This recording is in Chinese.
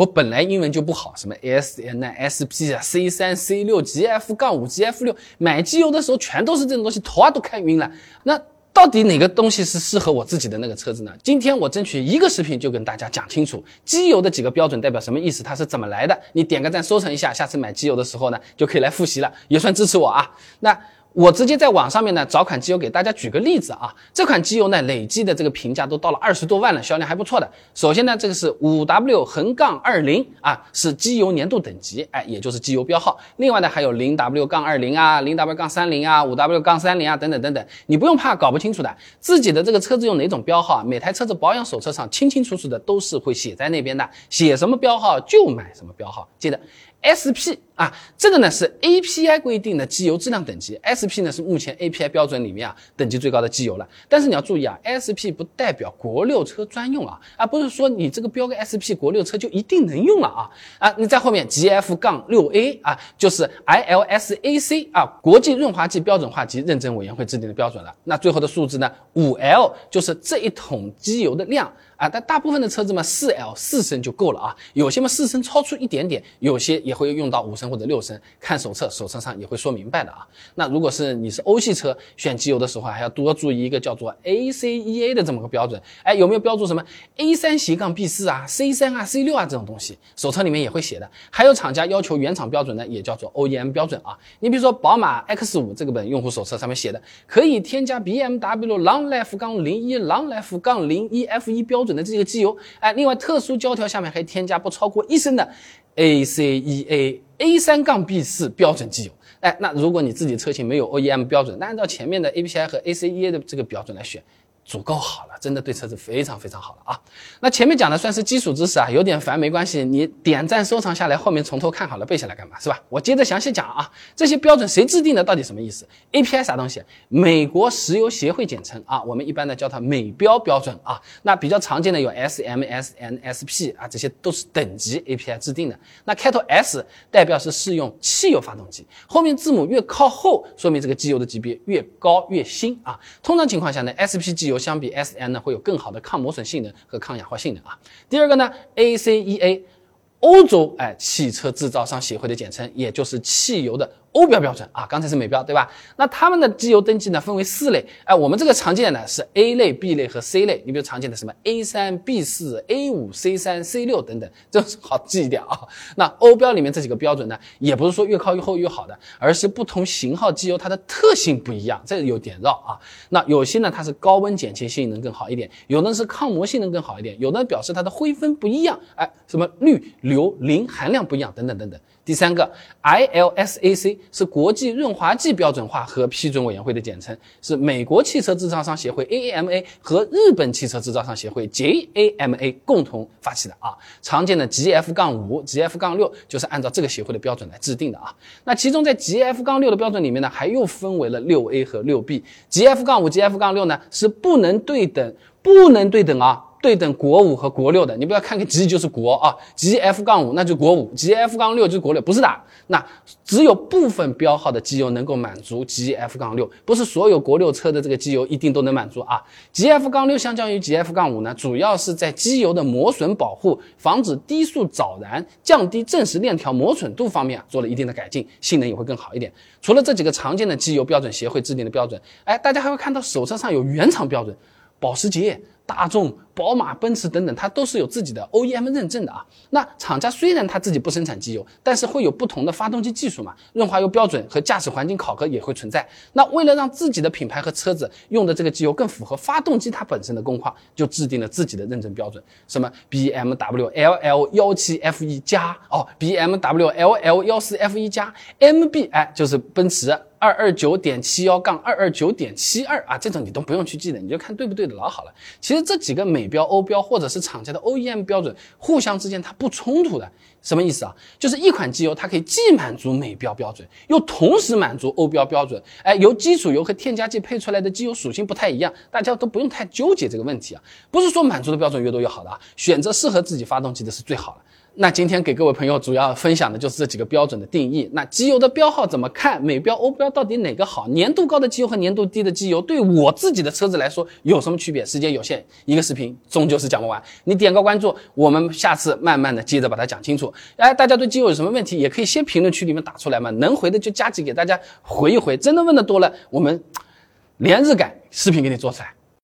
我本来英文就不好，什么 S N 啊、S P 啊、C 三、C 六、G F 杠五、G F 六，买机油的时候全都是这种东西，头啊都看晕了。那到底哪个东西是适合我自己的那个车子呢？今天我争取一个视频就跟大家讲清楚机油的几个标准代表什么意思，它是怎么来的。你点个赞，收藏一下，下次买机油的时候呢，就可以来复习了，也算支持我啊。那。我直接在网上面呢找款机油给大家举个例子啊，这款机油呢累计的这个评价都到了二十多万了，销量还不错的。首先呢，这个是五 W 横杠二零啊，是机油年度等级，哎，也就是机油标号。另外呢，还有零 W 杠二零啊，零 W 杠三零啊，五 W 杠三零啊，等等等等。你不用怕搞不清楚的，自己的这个车子用哪种标号，每台车子保养手册上清清楚楚的都是会写在那边的，写什么标号就买什么标号，记得。SP 啊，这个呢是 API 规定的机油质量等级，SP 呢是目前 API 标准里面啊等级最高的机油了。但是你要注意啊，SP 不代表国六车专用啊，啊不是说你这个标个 SP 国六车就一定能用了啊啊，你在后面 GF 杠六 A 啊，就是 ILSAC 啊，国际润滑剂标准化及认证委员会制定的标准了。那最后的数字呢，五 L 就是这一桶机油的量。啊，但大部分的车子嘛，四 L 四升就够了啊。有些嘛四升超出一点点，有些也会用到五升或者六升。看手册，手册上也会说明白的啊。那如果是你是欧系车，选机油的时候还要多注意一个叫做 ACEA 的这么个标准。哎，有没有标注什么 A 三斜杠 B 四啊、C 三啊、C 六啊这种东西？手册里面也会写的。还有厂家要求原厂标准呢，也叫做 OEM 标准啊。你比如说宝马 X 五这个本用户手册上面写的，可以添加 BMW Long Life 杠零一 Long Life 杠零一 F 一标准。的这个机油，哎，另外特殊胶条下面还添加不超过一升的 ACEA A 三杠 B 四标准机油，哎，那如果你自己车型没有 OEM 标准，那按照前面的 API 和 ACEA 的这个标准来选。足够好了，真的对车子非常非常好了啊！那前面讲的算是基础知识啊，有点烦没关系，你点赞收藏下来，后面从头看好了背下来干嘛是吧？我接着详细讲啊，这些标准谁制定的，到底什么意思？API 啥东西？美国石油协会简称啊，我们一般呢叫它美标标准啊。那比较常见的有 SM、SN、SP 啊，这些都是等级 API 制定的。那开头 S 代表是适用汽油发动机，后面字母越靠后，说明这个机油的级别越高越新啊。通常情况下呢，SP 机油相比 S N 呢，会有更好的抗磨损性能和抗氧化性能啊。第二个呢，A C E A，欧洲哎汽车制造商协会的简称，也就是汽油的。欧标标准啊，刚才是美标对吧？那他们的机油登记呢，分为四类。哎，我们这个常见的呢是 A 类、B 类和 C 类。你比如常见的什么 A 三、B 四、A 五、C 三、C 六等等，这好记一点啊。那欧标里面这几个标准呢，也不是说越靠越后越好的，而是不同型号机油它的特性不一样，这有点绕啊。那有些呢它是高温减轻性能更好一点，有的是抗磨性能更好一点，有的表示它的灰分不一样，哎，什么氯、硫、磷含量不一样等等等等。第三个，ILSAC 是国际润滑剂标准化和批准委员会的简称，是美国汽车制造商协会 AAMA 和日本汽车制造商协会 JAMA 共同发起的啊。常见的 GF 杠五、GF 杠六就是按照这个协会的标准来制定的啊。那其中在 GF 杠六的标准里面呢，还又分为了六 A 和六 B。GF 杠五、GF 杠六呢是不能对等，不能对等啊。对等国五和国六的，你不要看个 G 就是国啊，G F 杠五那就国五，G F 杠六就是国六，不是的。那只有部分标号的机油能够满足 G F 杠六，不是所有国六车的这个机油一定都能满足啊。G F 杠六相较于 G F 杠五呢，主要是在机油的磨损保护、防止低速早燃、降低正时链条磨损度方面啊做了一定的改进，性能也会更好一点。除了这几个常见的机油标准协会制定的标准，哎，大家还会看到手册上有原厂标准，保时捷。大众、宝马、奔驰等等，它都是有自己的 OEM 认证的啊。那厂家虽然它自己不生产机油，但是会有不同的发动机技术嘛，润滑油标准和驾驶环境考核也会存在。那为了让自己的品牌和车子用的这个机油更符合发动机它本身的工况，就制定了自己的认证标准，什么 BMW LL 幺七 F 一加哦，BMW LL 幺四 F 一加，MB 哎就是奔驰。二二九点七幺杠二二九点七二啊，这种你都不用去记的，你就看对不对的老好了。其实这几个美标、欧标或者是厂家的 OEM 标准，互相之间它不冲突的。什么意思啊？就是一款机油它可以既满足美标标准，又同时满足欧标标准。哎，由基础油和添加剂配出来的机油属性不太一样，大家都不用太纠结这个问题啊。不是说满足的标准越多越好的啊，选择适合自己发动机的是最好的。那今天给各位朋友主要分享的就是这几个标准的定义。那机油的标号怎么看？美标、欧标到底哪个好？粘度高的机油和粘度低的机油对我自己的车子来说有什么区别？时间有限，一个视频终究是讲不完。你点个关注，我们下次慢慢的接着把它讲清楚。哎，大家对机油有什么问题，也可以先评论区里面打出来嘛，能回的就加急给大家回一回。真的问的多了，我们连日赶视频给你做出来。